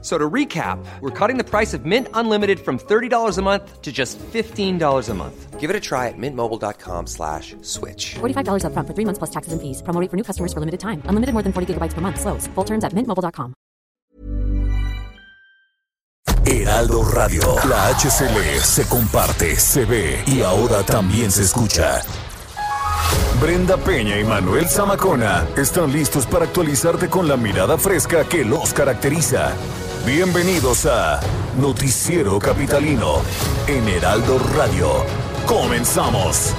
So to recap, we're cutting the price of Mint Unlimited from $30 a month to just $15 a month. Give it a try at mintmobile.com slash switch. $45 upfront for three months plus taxes and fees. Promo rate for new customers for limited time. Unlimited more than 40 gigabytes per month. Slows. Full terms at mintmobile.com. Heraldo Radio. La HCL se comparte, se ve y ahora también se escucha. Brenda Peña y Manuel Zamacona están listos para actualizarte con la mirada fresca que los caracteriza. Bienvenidos a Noticiero Capitalino en Heraldo Radio. Comenzamos.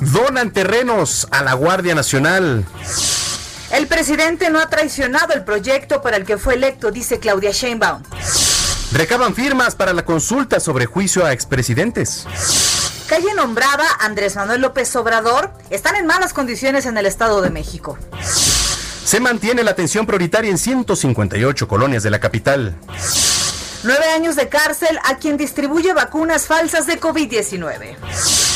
Donan terrenos a la Guardia Nacional. El presidente no ha traicionado el proyecto para el que fue electo, dice Claudia Sheinbaum. Recaban firmas para la consulta sobre juicio a expresidentes. Calle nombrada Andrés Manuel López Obrador están en malas condiciones en el Estado de México. Se mantiene la atención prioritaria en 158 colonias de la capital. Nueve años de cárcel a quien distribuye vacunas falsas de COVID-19.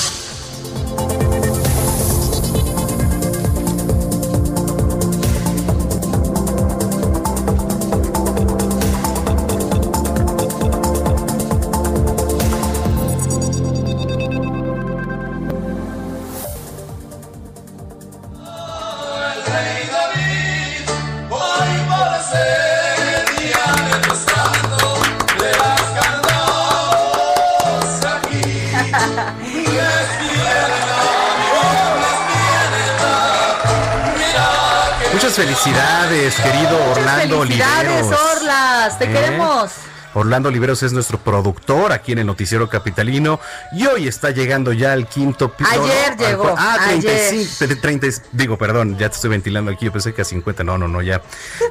Orlando Oliveros es nuestro productor aquí en el Noticiero Capitalino y hoy está llegando ya al quinto pi- no, Ayer llegó, Ah, ayer. 35, tre- 30, digo, perdón, ya te estoy ventilando aquí, yo pensé que a 50, no, no, no, ya.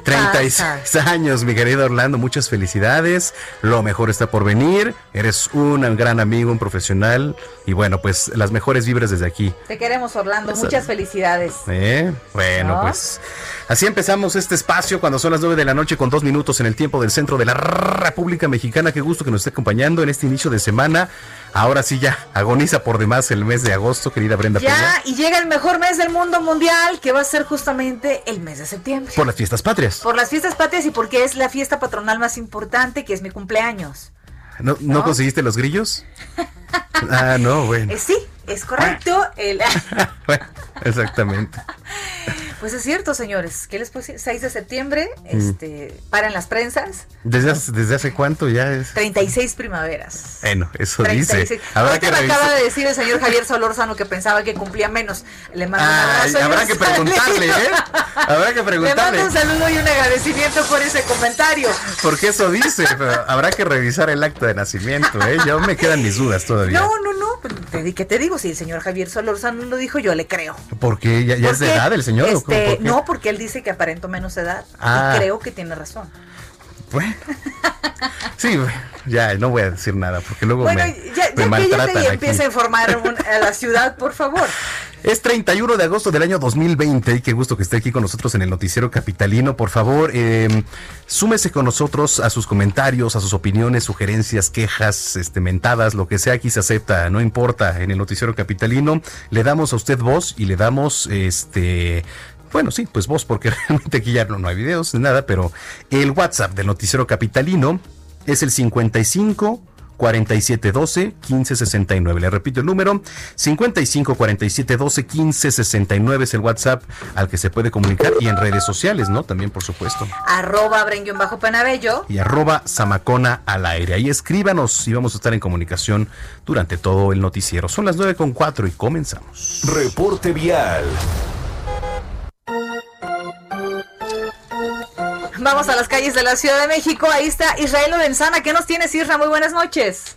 36 años, mi querido Orlando, muchas felicidades, lo mejor está por venir, eres un gran amigo, un profesional y bueno, pues las mejores vibras desde aquí. Te queremos, Orlando. Esa- Muchas felicidades. ¿Eh? Bueno, ¿No? pues así empezamos este espacio cuando son las 9 de la noche con dos minutos en el tiempo del centro de la República Mexicana. Qué gusto que nos esté acompañando en este inicio de semana. Ahora sí ya agoniza por demás el mes de agosto, querida Brenda Ya, Peña, y llega el mejor mes del mundo mundial, que va a ser justamente el mes de septiembre. por las fiestas patrias. Por las fiestas patrias y porque es la fiesta patronal más importante, que es mi cumpleaños. ¿No, no ¿No? conseguiste los grillos? Ah, no, bueno. Eh, sí, es correcto. El- Bueno, Exactamente. pues es cierto, señores. ¿Qué les decir? 6 de septiembre, Mm. este, paran las prensas. ¿Desde hace, desde hace cuánto ya es? 36 primaveras. Bueno, eso 36. dice. Habrá que me acaba de decir el señor Javier Solórzano que pensaba que cumplía menos. Le mando un abrazo. habrá que preguntarle. ¿eh? Habrá que Le preguntarle. mando un saludo y un agradecimiento por ese comentario. Porque eso dice, pero habrá que revisar el acta de nacimiento, ¿eh? Yo me quedan mis dudas todavía. No, no, no. Pues, Te, di- ¿Qué te digo? Si el señor Javier Solórzano lo dijo, yo le creo. Porque ya, ya es de edad el señor. este, ¿Por qué? no, porque él dice que aparento menos edad. Ah. Y creo que tiene razón. Bueno. Sí, ya no voy a decir nada porque luego Bueno, me, ya, me ya maltratan cállate y aquí. empieza a informar un- a la ciudad, por favor. Es 31 de agosto del año 2020 y qué gusto que esté aquí con nosotros en el Noticiero Capitalino. Por favor, eh, súmese con nosotros a sus comentarios, a sus opiniones, sugerencias, quejas, este, mentadas, lo que sea aquí se acepta, no importa, en el Noticiero Capitalino. Le damos a usted voz y le damos este. Bueno, sí, pues voz, porque realmente aquí ya no, no hay videos, ni nada, pero el WhatsApp del Noticiero Capitalino es el 55 4712 1569. Le repito el número 55 4712 1569 es el WhatsApp al que se puede comunicar y en redes sociales, ¿no? También, por supuesto. Arroba Brenguión Bajo Panabello. Y arroba Zamacona al aire. Ahí escríbanos y vamos a estar en comunicación durante todo el noticiero. Son las 9 con 4 y comenzamos. Reporte vial. Vamos a las calles de la Ciudad de México. Ahí está Israel Lorenzana. ¿Qué nos tienes, Isra? Muy buenas noches.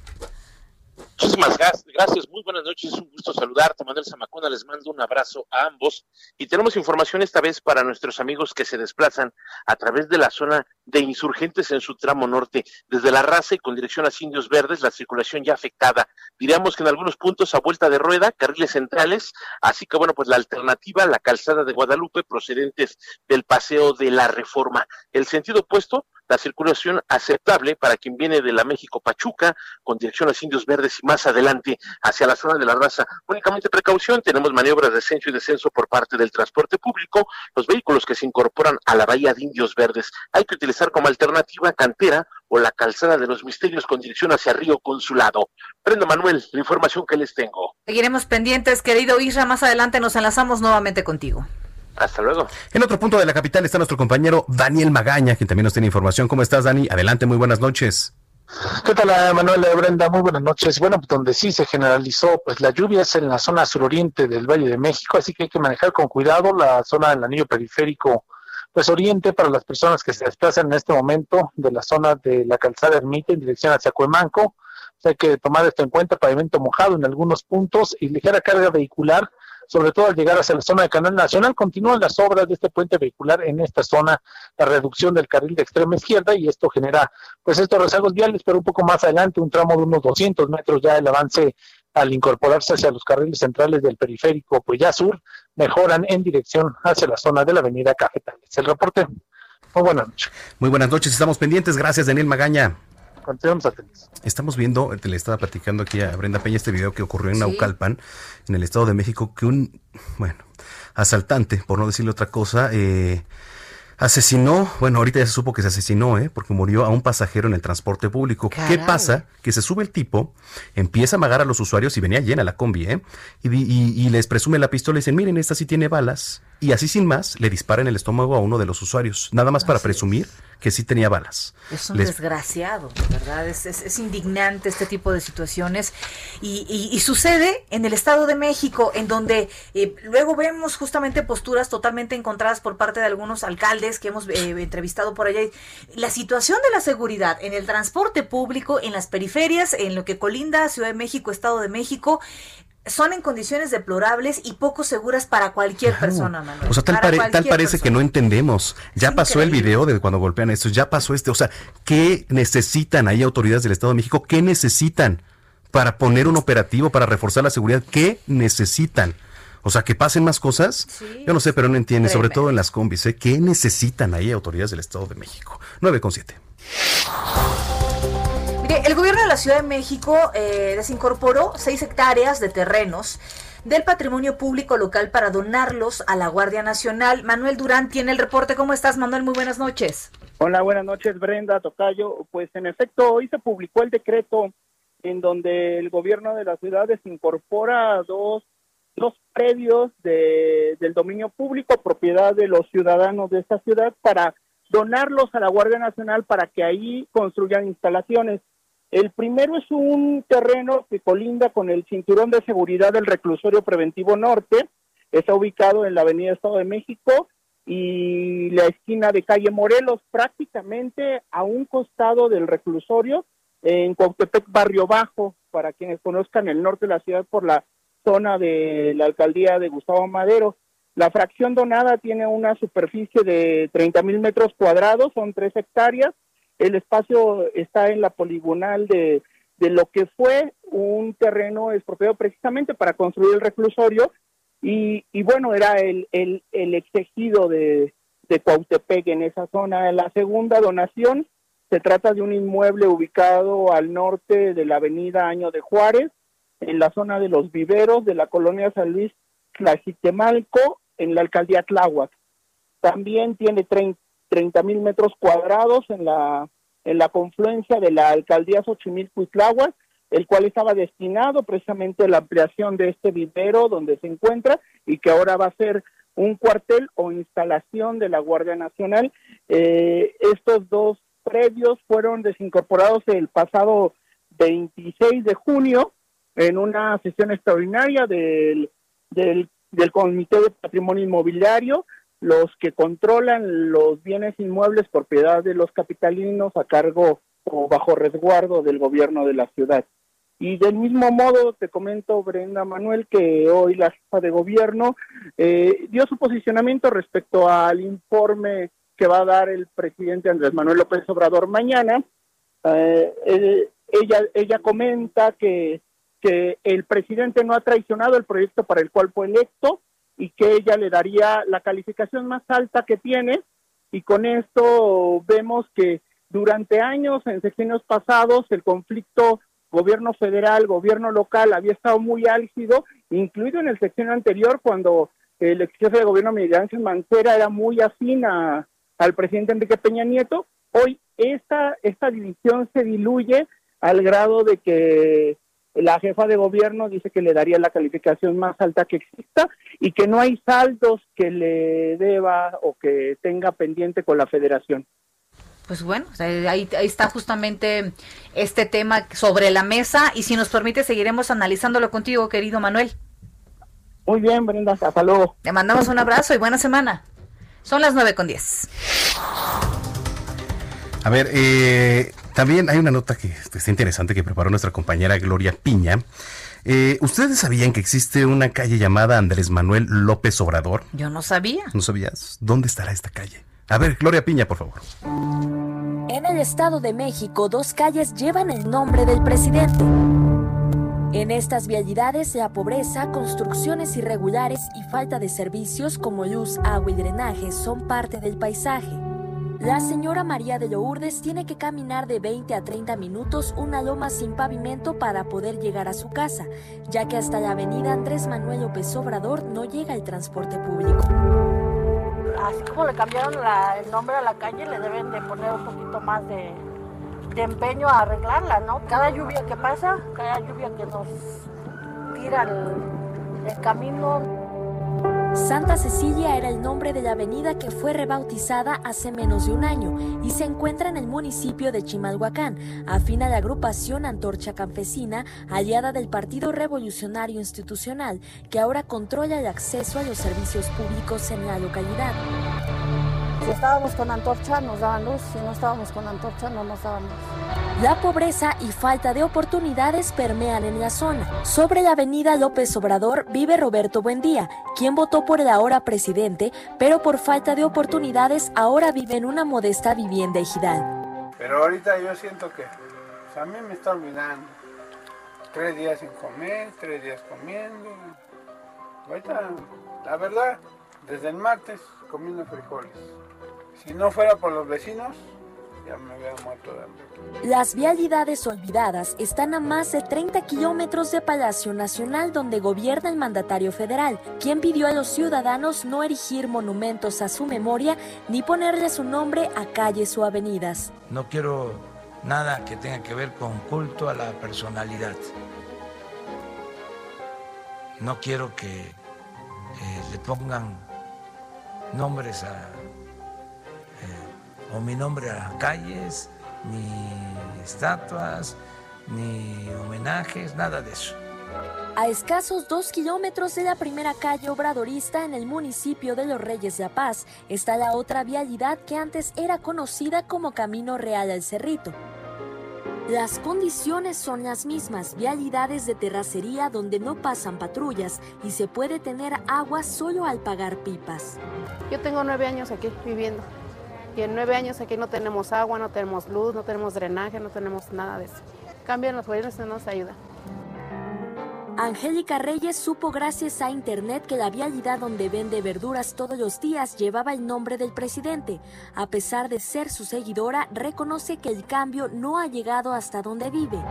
Muchísimas gracias, muy buenas noches, es un gusto saludarte, Manuel Zamacona, les mando un abrazo a ambos. Y tenemos información esta vez para nuestros amigos que se desplazan a través de la zona de insurgentes en su tramo norte, desde la raza y con dirección a Indios Verdes, la circulación ya afectada, diríamos que en algunos puntos a vuelta de rueda, carriles centrales, así que bueno, pues la alternativa, la calzada de Guadalupe procedentes del paseo de la reforma, el sentido opuesto, la circulación aceptable para quien viene de la México Pachuca con dirección a Indios Verdes y más adelante hacia la zona de la raza. Únicamente precaución, tenemos maniobras de ascenso y descenso por parte del transporte público, los vehículos que se incorporan a la bahía de Indios Verdes. Hay que utilizar como alternativa cantera o la calzada de los misterios con dirección hacia Río Consulado. Prendo Manuel, la información que les tengo. Seguiremos pendientes, querido Isra, más adelante nos enlazamos nuevamente contigo. Hasta luego. En otro punto de la capital está nuestro compañero Daniel Magaña, quien también nos tiene información. ¿Cómo estás, Dani? Adelante, muy buenas noches. ¿Qué tal, Manuel Brenda? Muy buenas noches. Bueno, pues donde sí se generalizó, pues la lluvia es en la zona suroriente del Valle de México, así que hay que manejar con cuidado la zona del anillo periférico, pues oriente para las personas que se desplazan en este momento de la zona de la calzada Ermita en dirección hacia Cuemanco. hay que tomar esto en cuenta, pavimento mojado en algunos puntos y ligera carga vehicular sobre todo al llegar hacia la zona de Canal Nacional. Continúan las obras de este puente vehicular en esta zona, la reducción del carril de extrema izquierda y esto genera pues estos rezagos viales, pero un poco más adelante, un tramo de unos 200 metros ya el avance al incorporarse hacia los carriles centrales del periférico pues ya Sur, mejoran en dirección hacia la zona de la avenida Cafetales. El reporte, muy buenas noches. Muy buenas noches, estamos pendientes. Gracias, Daniel Magaña. Continuamos atentos. Estamos viendo, le estaba platicando aquí a Brenda Peña este video que ocurrió en Naucalpan, en el Estado de México, que un, bueno, asaltante, por no decirle otra cosa, eh, asesinó, bueno, ahorita ya se supo que se asesinó, ¿eh? porque murió a un pasajero en el transporte público. ¿Qué pasa? Que se sube el tipo, empieza a amagar a los usuarios y venía llena la combi, ¿eh? Y, y, les presume la pistola y dicen, miren, esta sí tiene balas. Y así sin más, le dispara en el estómago a uno de los usuarios, nada más para presumir que sí tenía balas. Es un desgraciado, ¿verdad? Es, es, indignante este tipo de situaciones. Y, sucede en el Estado de México, en donde eh, luego vemos justamente posturas totalmente encontradas por parte de algunos alcaldes que hemos eh, entrevistado por allá. La situación de la seguridad en el transporte público, en las periferias, en lo que colinda Ciudad de México, Estado de México, son en condiciones deplorables y poco seguras para cualquier persona, Manuel. O sea, tal, parece que no entendemos. Ya pasó el video de cuando golpean esto, ya pasó este. O sea, ¿qué necesitan ahí autoridades del Estado de México? ¿Qué necesitan para poner un operativo, para reforzar la seguridad? ¿Qué necesitan? O sea, que pasen más cosas. Yo no sé, pero no entiende, sobre todo en las combis. ¿eh? ¿Qué necesitan ahí autoridades del Estado de México? 9 con 7 el gobierno de la Ciudad de México eh, desincorporó seis hectáreas de terrenos del patrimonio público local para donarlos a la Guardia Nacional. Manuel Durán tiene el reporte. ¿Cómo estás, Manuel? Muy buenas noches. Hola, buenas noches, Brenda, Tocayo. Pues en efecto, hoy se publicó el decreto en donde el gobierno de la ciudad desincorpora dos, dos predios de, del dominio público, propiedad de los ciudadanos de esta ciudad, para donarlos a la Guardia Nacional para que ahí construyan instalaciones. El primero es un terreno que colinda con el cinturón de seguridad del reclusorio preventivo norte. Está ubicado en la Avenida Estado de México y la esquina de calle Morelos, prácticamente a un costado del reclusorio, en Cuautepec, Barrio Bajo, para quienes conozcan el norte de la ciudad por la zona de la alcaldía de Gustavo Madero. La fracción donada tiene una superficie de 30 mil metros cuadrados, son tres hectáreas, el espacio está en la poligonal de, lo que fue un terreno expropiado precisamente para construir el reclusorio y, bueno, era el, el, exigido de, de Cuautepec en esa zona. La segunda donación se trata de un inmueble ubicado al norte de la avenida Año de Juárez, en la zona de los viveros de la colonia San Luis Tlaxitemalco, en la alcaldía Tláhuac. También tiene 30, 30 mil metros cuadrados en la, en la confluencia de la alcaldía Xochimilco y Tláhuac, el cual estaba destinado precisamente a la ampliación de este vivero donde se encuentra y que ahora va a ser un cuartel o instalación de la Guardia Nacional. Eh, estos dos predios fueron desincorporados el pasado 26 de junio en una sesión extraordinaria del, del, del Comité de Patrimonio Inmobiliario los que controlan los bienes inmuebles propiedad de los capitalinos a cargo o bajo resguardo del gobierno de la ciudad. Y del mismo modo, te comento, Brenda Manuel, que hoy la jefa de gobierno eh, dio su posicionamiento respecto al informe que va a dar el presidente Andrés Manuel López Obrador mañana. Eh, eh, ella, ella comenta que, que el presidente no ha traicionado el proyecto para el cual fue electo y que ella le daría la calificación más alta que tiene. Y con esto vemos que durante años, en sexenios pasados, el conflicto gobierno federal, gobierno local había estado muy álgido, incluido en el sección anterior cuando el ex jefe de gobierno Miguel Ángel Mancera era muy afín al presidente Enrique Peña Nieto. Hoy esta, esta división se diluye al grado de que la jefa de gobierno dice que le daría la calificación más alta que exista y que no hay saldos que le deba o que tenga pendiente con la federación. Pues bueno, ahí, está justamente este tema sobre la mesa y si nos permite seguiremos analizándolo contigo, querido Manuel. Muy bien, Brenda, hasta luego. Te mandamos un abrazo y buena semana. Son las nueve con diez. A ver, eh, también hay una nota que está interesante que preparó nuestra compañera Gloria Piña. Eh, ¿Ustedes sabían que existe una calle llamada Andrés Manuel López Obrador? Yo no sabía. ¿No sabías? ¿Dónde estará esta calle? A ver, Gloria Piña, por favor. En el Estado de México, dos calles llevan el nombre del presidente. En estas vialidades, la pobreza, construcciones irregulares y falta de servicios como luz, agua y drenaje son parte del paisaje. La señora María de Lourdes tiene que caminar de 20 a 30 minutos una loma sin pavimento para poder llegar a su casa, ya que hasta la avenida Andrés Manuel López Obrador no llega el transporte público así como le cambiaron el nombre a la calle, le deben de poner un poquito más de, empeño a arreglarla, ¿no? Cada lluvia que pasa, cada lluvia que nos tira el camino, Santa Cecilia era el nombre de la avenida que fue rebautizada hace menos de un año y se encuentra en el municipio de Chimalhuacán, afín a la agrupación Antorcha Campesina, aliada del Partido Revolucionario Institucional, que ahora controla el acceso a los servicios públicos en la localidad. Si estábamos con antorcha nos daban luz, si no estábamos con antorcha no nos daban luz. La pobreza y falta de oportunidades permean en la zona. Sobre la avenida López Obrador vive Roberto Buendía, quien votó por el ahora presidente, pero por falta de oportunidades ahora vive en una modesta vivienda ejidal. Pero ahorita yo siento que pues, a mí me está olvidando. Tres días sin comer, tres días comiendo. Ahorita, la verdad, desde el martes comiendo frijoles. Si no fuera por los vecinos, ya me hubiera muerto de hambre. Las vialidades olvidadas están a más de 30 kilómetros de Palacio Nacional donde gobierna el mandatario federal, quien pidió a los ciudadanos no erigir monumentos a su memoria ni ponerle su nombre a calles o avenidas. No quiero nada que tenga que ver con culto a la personalidad. No quiero que eh, le pongan nombres a o mi nombre a calles, ni estatuas, ni homenajes, nada de eso. A escasos dos kilómetros de la primera calle obradorista en el municipio de Los Reyes de La Paz está la otra vialidad que antes era conocida como Camino Real al Cerrito. Las condiciones son las mismas, vialidades de terracería donde no pasan patrullas y se puede tener agua solo al pagar pipas. Yo tengo nueve años aquí viviendo y en nueve años aquí no tenemos agua, no tenemos luz, no tenemos drenaje, no tenemos nada de eso. Cambian los gobiernos y no nos ayuda. Angélica Reyes supo gracias a internet que la vialidad donde vende verduras todos los días llevaba el nombre del presidente. A pesar de ser su seguidora, reconoce que el cambio no ha llegado hasta donde vive.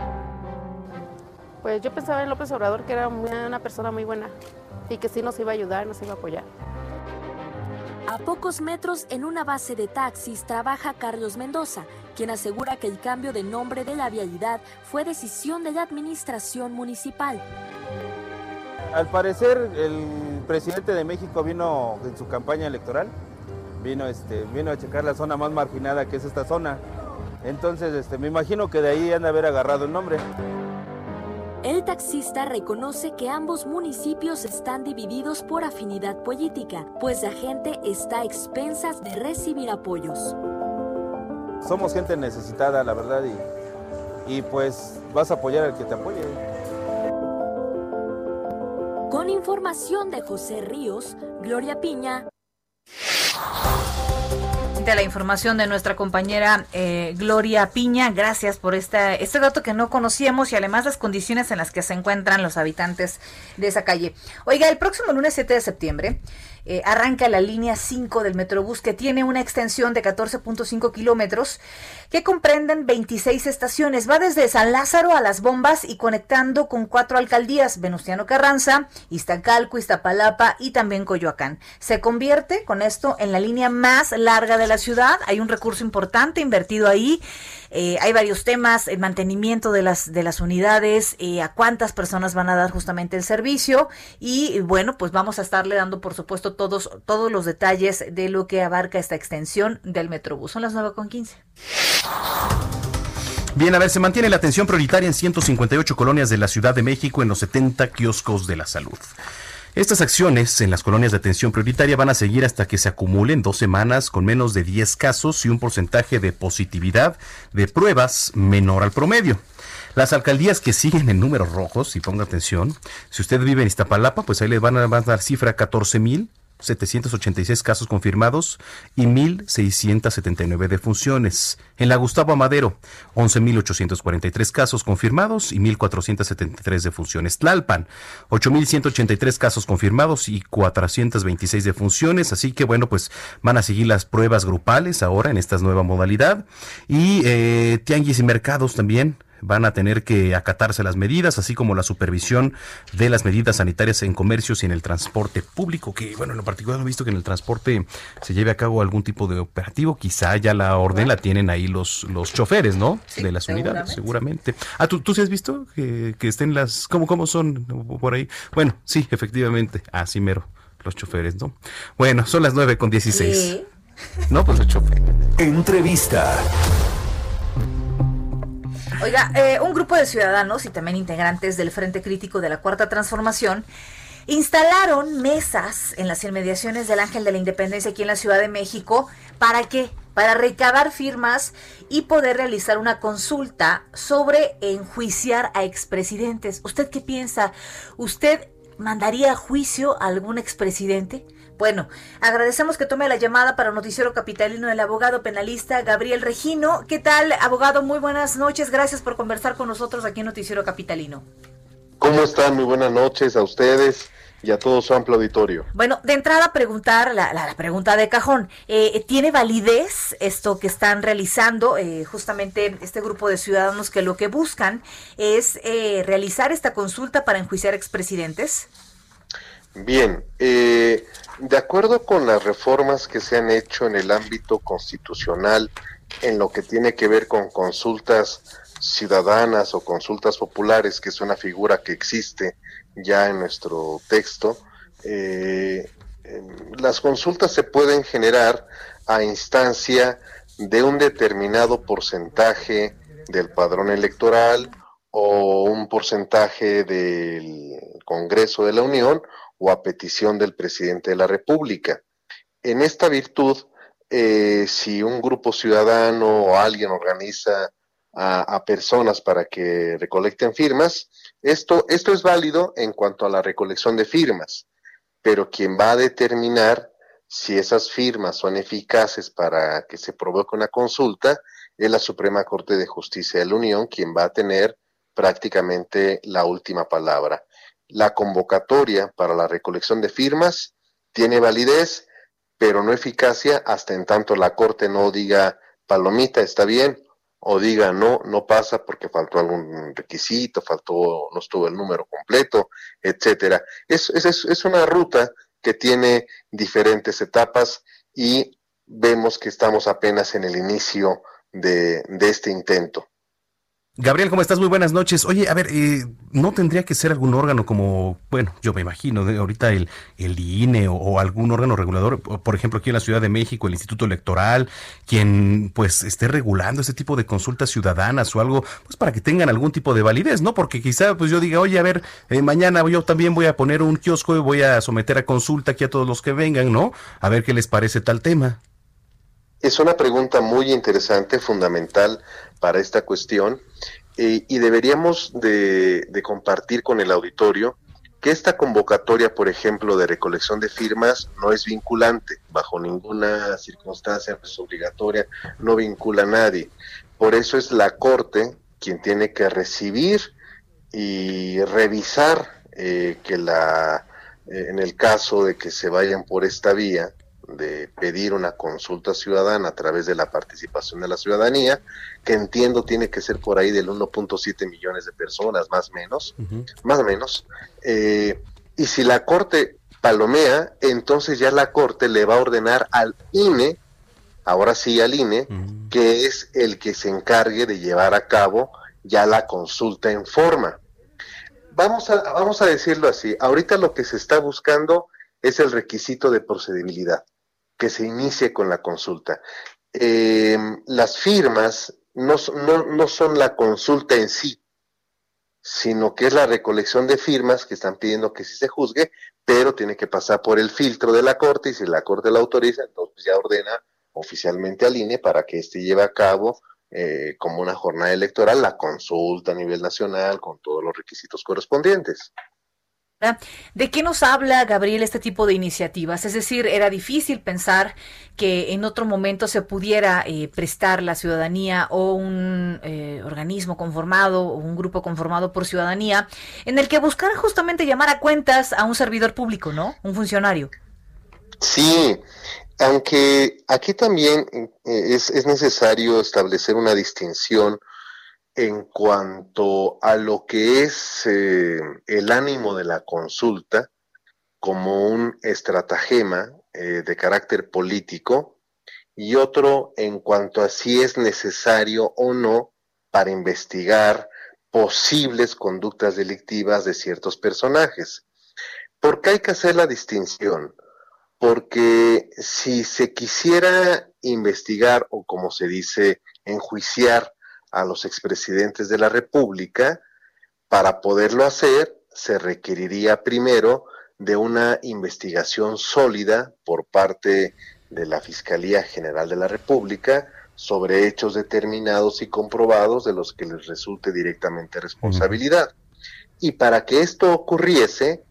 Pues yo pensaba en López Obrador que era una persona muy buena y que sí nos iba a ayudar, nos iba a apoyar. A pocos metros, en una base de taxis, trabaja Carlos Mendoza, quien asegura que el cambio de nombre de la vialidad fue decisión de la administración municipal. Al parecer, el presidente de México vino en su campaña electoral, vino, este, vino a checar la zona más marginada que es esta zona. Entonces, este, me imagino que de ahí han de haber agarrado el nombre. El taxista reconoce que ambos municipios están divididos por afinidad política, pues la gente está a expensas de recibir apoyos. Somos gente necesitada, la verdad, y y pues vas a apoyar al que te apoye. Con información de José Ríos, Gloria Piña. De la información de nuestra compañera eh, Gloria Piña, gracias por esta, este dato que no conocíamos y además las condiciones en las que se encuentran los habitantes de esa calle. Oiga, el próximo lunes 7 de septiembre eh, arranca la línea 5 del Metrobús que tiene una extensión de 14.5 kilómetros que comprenden 26 estaciones. Va desde San Lázaro a Las Bombas y conectando con cuatro alcaldías, Venustiano Carranza, Iztacalco, Iztapalapa y también Coyoacán. Se convierte con esto en la línea más larga de la ciudad. Hay un recurso importante invertido ahí. Eh, hay varios temas, el mantenimiento de las, de las unidades, eh, a cuántas personas van a dar justamente el servicio y bueno, pues vamos a estarle dando por supuesto todos, todos los detalles de lo que abarca esta extensión del Metrobús. Son las 9 con 15. Bien, a ver, se mantiene la atención prioritaria en 158 colonias de la Ciudad de México en los 70 kioscos de la salud. Estas acciones en las colonias de atención prioritaria van a seguir hasta que se acumulen dos semanas con menos de 10 casos y un porcentaje de positividad de pruebas menor al promedio. Las alcaldías que siguen en números rojos, y ponga atención, si usted vive en Iztapalapa, pues ahí le van a, dar cifra 14 mil 786 casos confirmados y 1.679 defunciones. En la Gustavo Amadero, 11.843 casos confirmados y 1.473 defunciones. Tlalpan, 8.183 casos confirmados y 426 defunciones. Así que bueno, pues van a seguir las pruebas grupales ahora en esta nueva modalidad. Y eh, tianguis y mercados también van a tener que acatarse las medidas, así como la supervisión de las medidas sanitarias en comercios y en el transporte público, que bueno, en lo particular he visto que en el transporte se lleve a cabo algún tipo de operativo, quizá ya la orden la tienen ahí los, los choferes, ¿no? de las unidades, seguramente. Ah, ¿tú, tú sí has visto que, que estén las, ¿cómo, cómo son por ahí? Bueno, sí, efectivamente, así mero, los choferes, ¿no? Bueno, son las nueve con dieciséis. No, pues los choferes. Entrevista. Oiga, eh, un grupo de ciudadanos y también integrantes del Frente Crítico de la Cuarta Transformación instalaron mesas en las inmediaciones del Ángel de la Independencia aquí en la Ciudad de México. ¿Para qué? Para recabar firmas y poder realizar una consulta sobre enjuiciar a expresidentes. ¿Usted qué piensa? ¿Usted mandaría a juicio a algún expresidente? Bueno, agradecemos que tome la llamada para Noticiero Capitalino el abogado penalista Gabriel Regino. ¿Qué tal, abogado? Muy buenas noches. Gracias por conversar con nosotros aquí en Noticiero Capitalino. ¿Cómo están? Muy buenas noches a ustedes y a todo su amplio auditorio. Bueno, de entrada preguntar la, la, la pregunta de cajón. Eh, ¿Tiene validez esto que están realizando eh, justamente este grupo de ciudadanos que lo que buscan es eh, realizar esta consulta para enjuiciar expresidentes? Bien, eh, de acuerdo con las reformas que se han hecho en el ámbito constitucional en lo que tiene que ver con consultas ciudadanas o consultas populares, que es una figura que existe ya en nuestro texto, eh, las consultas se pueden generar a instancia de un determinado porcentaje del padrón electoral o un porcentaje del Congreso de la Unión o a petición del presidente de la República. En esta virtud, eh, si un grupo ciudadano o alguien organiza a, a, personas para que recolecten firmas, esto, esto es válido en cuanto a la recolección de firmas, pero quien va a determinar si esas firmas son eficaces para que se provoque una consulta es la Suprema Corte de Justicia de la Unión, quien va a tener prácticamente la última palabra la convocatoria para la recolección de firmas tiene validez, pero no eficacia hasta en tanto la Corte no diga palomita, está bien, o diga no, no pasa porque faltó algún requisito, faltó, no estuvo el número completo, etcétera. Es, es, es una ruta que tiene diferentes etapas y vemos que estamos apenas en el inicio de, de este intento. Gabriel, ¿cómo estás? Muy buenas noches. Oye, a ver, eh, ¿no tendría que ser algún órgano como, bueno, yo me imagino, de ahorita el, el INE o, algún órgano regulador, por ejemplo, aquí en la Ciudad de México, el Instituto Electoral, quien pues esté regulando ese tipo de consultas ciudadanas o algo, pues para que tengan algún tipo de validez, ¿no? Porque quizá pues yo diga, oye, a ver, eh, mañana yo también voy a poner un kiosco y voy a someter a consulta aquí a todos los que vengan, ¿no? A ver qué les parece tal tema. Es una pregunta muy interesante, fundamental para esta cuestión. eh, y deberíamos de, compartir con el auditorio que esta convocatoria, por ejemplo, de recolección de firmas no es vinculante, bajo ninguna circunstancia es obligatoria, no vincula a nadie. Por eso es la Corte quien tiene que recibir y revisar eh, que la, eh, en el caso de que se vayan por esta vía, de pedir una consulta ciudadana a través de la participación de la ciudadanía, que entiendo tiene que ser por ahí del 1.7 millones de personas, más o menos, más o menos. Eh, y si la Corte palomea, entonces ya la Corte le va a ordenar al INE, ahora sí al INE, que es el que se encargue de llevar a cabo ya la consulta en forma. Vamos a, vamos a decirlo así, ahorita lo que se está buscando es el requisito de procedibilidad que se inicie con la consulta. Eh, las firmas no, no, son la consulta en sí, sino que es la recolección de firmas que están pidiendo que sí se juzgue, pero tiene que pasar por el filtro de la Corte y si la Corte la autoriza, entonces ya ordena oficialmente al INE para que éste lleve a cabo eh, como una jornada electoral la consulta a nivel nacional con todos los requisitos correspondientes. ¿De qué nos habla, Gabriel, este tipo de iniciativas? Es decir, era difícil pensar que en otro momento se pudiera eh, prestar la ciudadanía o un eh, organismo conformado o un grupo conformado por ciudadanía en el que buscara justamente llamar a cuentas a un servidor público, ¿no? Un funcionario. Sí, aunque aquí también eh, es, es necesario establecer una distinción en cuanto a lo que es eh, el ánimo de la consulta como un estratagema eh, de carácter político y otro en cuanto a si es necesario o no para investigar posibles conductas delictivas de ciertos personajes. ¿Por qué hay que hacer la distinción? Porque si se quisiera investigar o como se dice, enjuiciar a los expresidentes de la República, para poderlo hacer se requeriría primero de una investigación sólida por parte de la Fiscalía General de la República sobre hechos determinados y comprobados de los que les resulte directamente responsabilidad. Y para que esto ocurriese,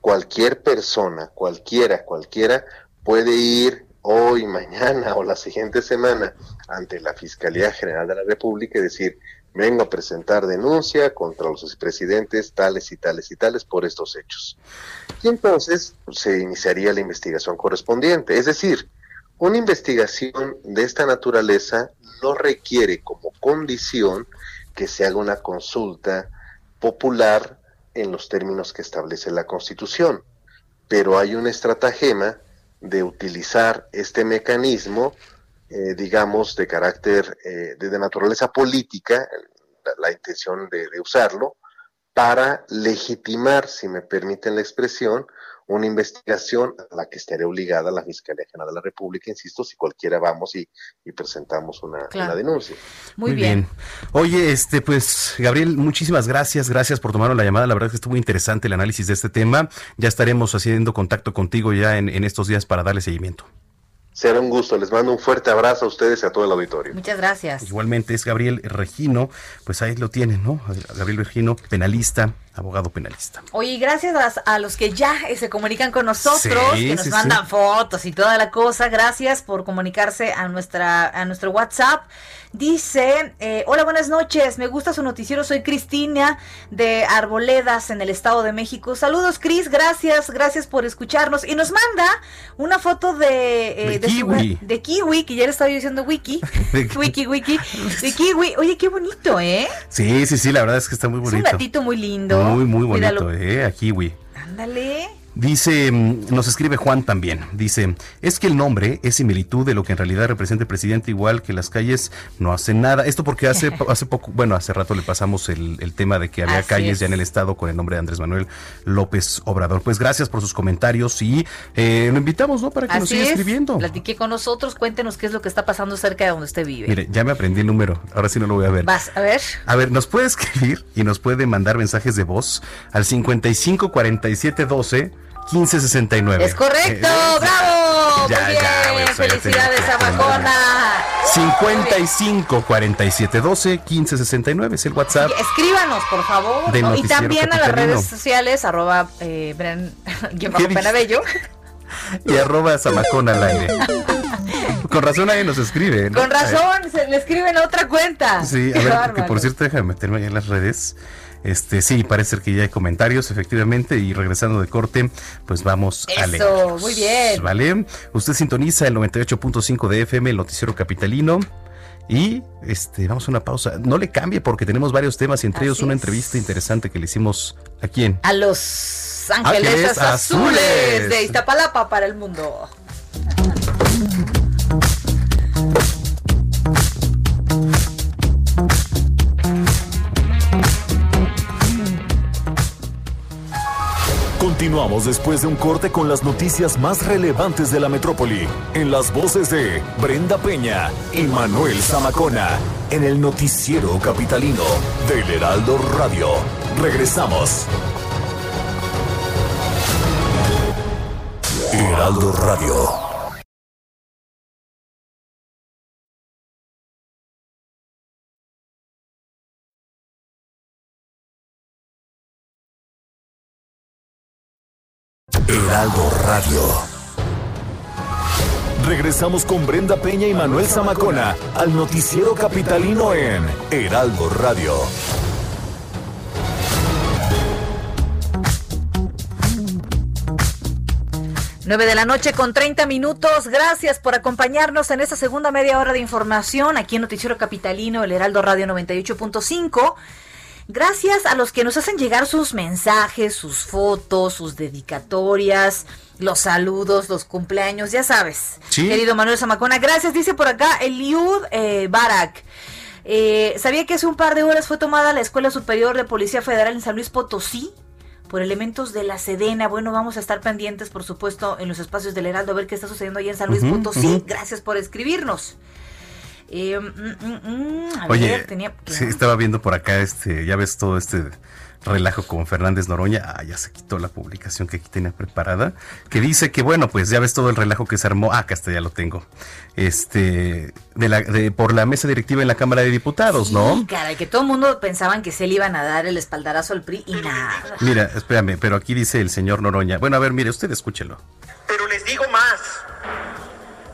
cualquier persona, cualquiera, cualquiera, puede ir hoy, mañana o la siguiente semana ante la Fiscalía General de la República y decir, vengo a presentar denuncia contra los expresidentes tales y tales y tales por estos hechos. Y entonces se iniciaría la investigación correspondiente. Es decir, una investigación de esta naturaleza no requiere como condición que se haga una consulta popular en los términos que establece la Constitución, pero hay un estratagema de utilizar este mecanismo, eh, digamos, de carácter, eh, de, naturaleza política, la, intención de, usarlo, para legitimar, si me permiten la expresión, una investigación a la que estaría obligada la Fiscalía General de la República, insisto, si cualquiera vamos y, presentamos una, denuncia. Muy, bien. Oye, este, pues, Gabriel, muchísimas gracias, gracias por tomar la llamada, la verdad es que estuvo interesante el análisis de este tema, ya estaremos haciendo contacto contigo ya en, en estos días para darle seguimiento. Será un gusto. Les mando un fuerte abrazo a ustedes y a todo el auditorio. Muchas gracias. Igualmente es Gabriel Regino, pues ahí lo tienen, ¿no? Gabriel Regino, penalista, abogado penalista. Oye, gracias a, los que ya eh, se comunican con nosotros, que nos mandan fotos y toda la cosa. Gracias por comunicarse a nuestra a nuestro WhatsApp. Dice, eh, hola, buenas noches, me gusta su noticiero, soy Cristina de Arboledas en el Estado de México. Saludos, Cris, gracias, gracias por escucharnos. Y nos manda una foto de, eh, de, kiwi. de kiwi, que ya le estaba diciendo wiki, wiki, wiki, de kiwi. Oye, qué bonito, ¿eh? Sí, sí, sí, la verdad es que está muy bonito. Es un gatito muy lindo. Muy, muy bonito, ¿eh? A kiwi. Ándale. Dice, mm, nos escribe Juan también, dice, es que el nombre es similitud de lo que en realidad representa el presidente, igual que las calles no hacen nada. Esto porque hace, hace poco, bueno, hace rato le pasamos el, tema de que había calles ya en el estado con el nombre de Andrés Manuel López Obrador. Pues gracias por sus comentarios y eh, lo invitamos, ¿no? Para que nos siga escribiendo. Platique con nosotros, cuéntenos qué es lo que está pasando cerca de donde usted vive. Mire, ya me aprendí el número, ahora sí no lo voy a ver. Vas, a ver. A ver, nos puede escribir y nos puede mandar mensajes de voz al 55 47 12 1569. Es correcto, eh, bravo. muy Ya, bien. ya, ya Felicidades a Macona. 55 47 12 15 69 es el WhatsApp. Escríbanos, por favor. ¿no? Y también a las redes sociales, arroba eh, Bren. Y arroba Zamacón al aire. Con razón nadie nos escribe. ¿no? Con razón, se le escriben a otra cuenta. Sí, a ver, que por cierto, déjame meterme ahí en las redes. Este, sí, parece ser que ya hay comentarios, efectivamente, y regresando de corte, pues vamos a leer. Eso, muy bien. ¿Vale? Usted sintoniza el 98.5 de FM, el noticiero capitalino. Y este, vamos a una pausa. No le cambie porque tenemos varios temas y entre ellos una entrevista interesante que le hicimos a quién. A los Ángeles azules. Azules. de Iztapalapa para el mundo. Continuamos después de un corte con las noticias más relevantes de la metrópoli, en las voces de Brenda Peña y Manuel Zamacona, en el noticiero capitalino del Heraldo Radio. Regresamos. Heraldo Radio. Regresamos con Brenda Peña y Manuel Zamacona al noticiero capitalino en Heraldo Radio. 9 de la noche con 30 minutos. Gracias por acompañarnos en esta segunda media hora de información aquí en Noticiero Capitalino, el Heraldo Radio 98.5. Gracias a los que nos hacen llegar sus mensajes, sus fotos, sus dedicatorias, los saludos, los cumpleaños, ya sabes. Sí. Querido Manuel Zamacona, gracias. Dice por acá Eliud eh, Barak. Eh, ¿Sabía que hace un par de horas fue tomada la Escuela Superior de Policía Federal en San Luis Potosí? por elementos de la Sedena. Bueno, vamos a estar pendientes, por supuesto, en los espacios del Heraldo a ver qué está sucediendo ahí en San Luis Potosí. Gracias por escribirnos. Eh, mm, mm, mm, a Oye, ver, tenía- sí, estaba viendo por acá, este, ya ves todo este relajo con Fernández Noroña. Ah, ya se quitó la publicación que aquí tenía preparada. Que dice que, bueno, pues ya ves todo el relajo que se armó. Ah, acá está, ya lo tengo. Este, de la, de, por la mesa directiva en la Cámara de Diputados, ¿no? Caray, que todo el mundo pensaban que se le iban a dar el espaldarazo al PRI y nada. Mira, espérame, pero aquí dice el señor Noroña. Bueno, a ver, mire, usted escúchelo. Pero les digo más.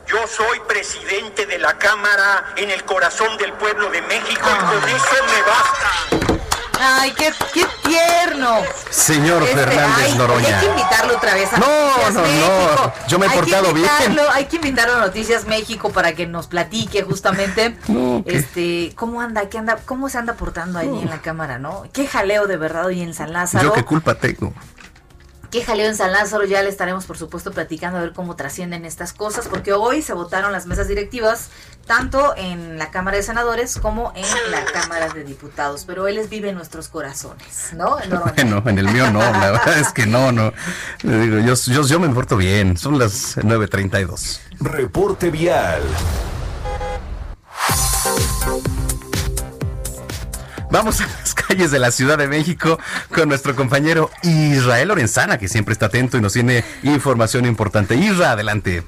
Yo soy presidente de la Cámara en el corazón del pueblo de México y con eso me basta. Ay, qué, qué tierno. Señor Este, Fernández ay, Noroña. Hay que invitarlo otra vez a No, Noticias no, no. México. Yo me he Hay portado bien. Hay que invitarlo a Noticias México para que nos platique justamente No, este cómo anda, qué anda, cómo se anda portando ahí en la cámara, ¿no? Qué jaleo de verdad hoy en San Lázaro. Yo qué culpa tengo. Qué jaleo en San Lázaro, ya le estaremos por supuesto platicando a ver cómo trascienden estas cosas, porque hoy se votaron las mesas directivas tanto en la Cámara de Senadores como en la Cámara de Diputados, pero él les vive en nuestros corazones, ¿no? Bueno, en el mío no, la verdad es que no, no. Le digo, yo, yo, yo me porto bien, son las 9.32. Reporte vial. Vamos a las calles de la Ciudad de México con nuestro compañero Israel Lorenzana, que siempre está atento y nos tiene información importante. Isra, adelante.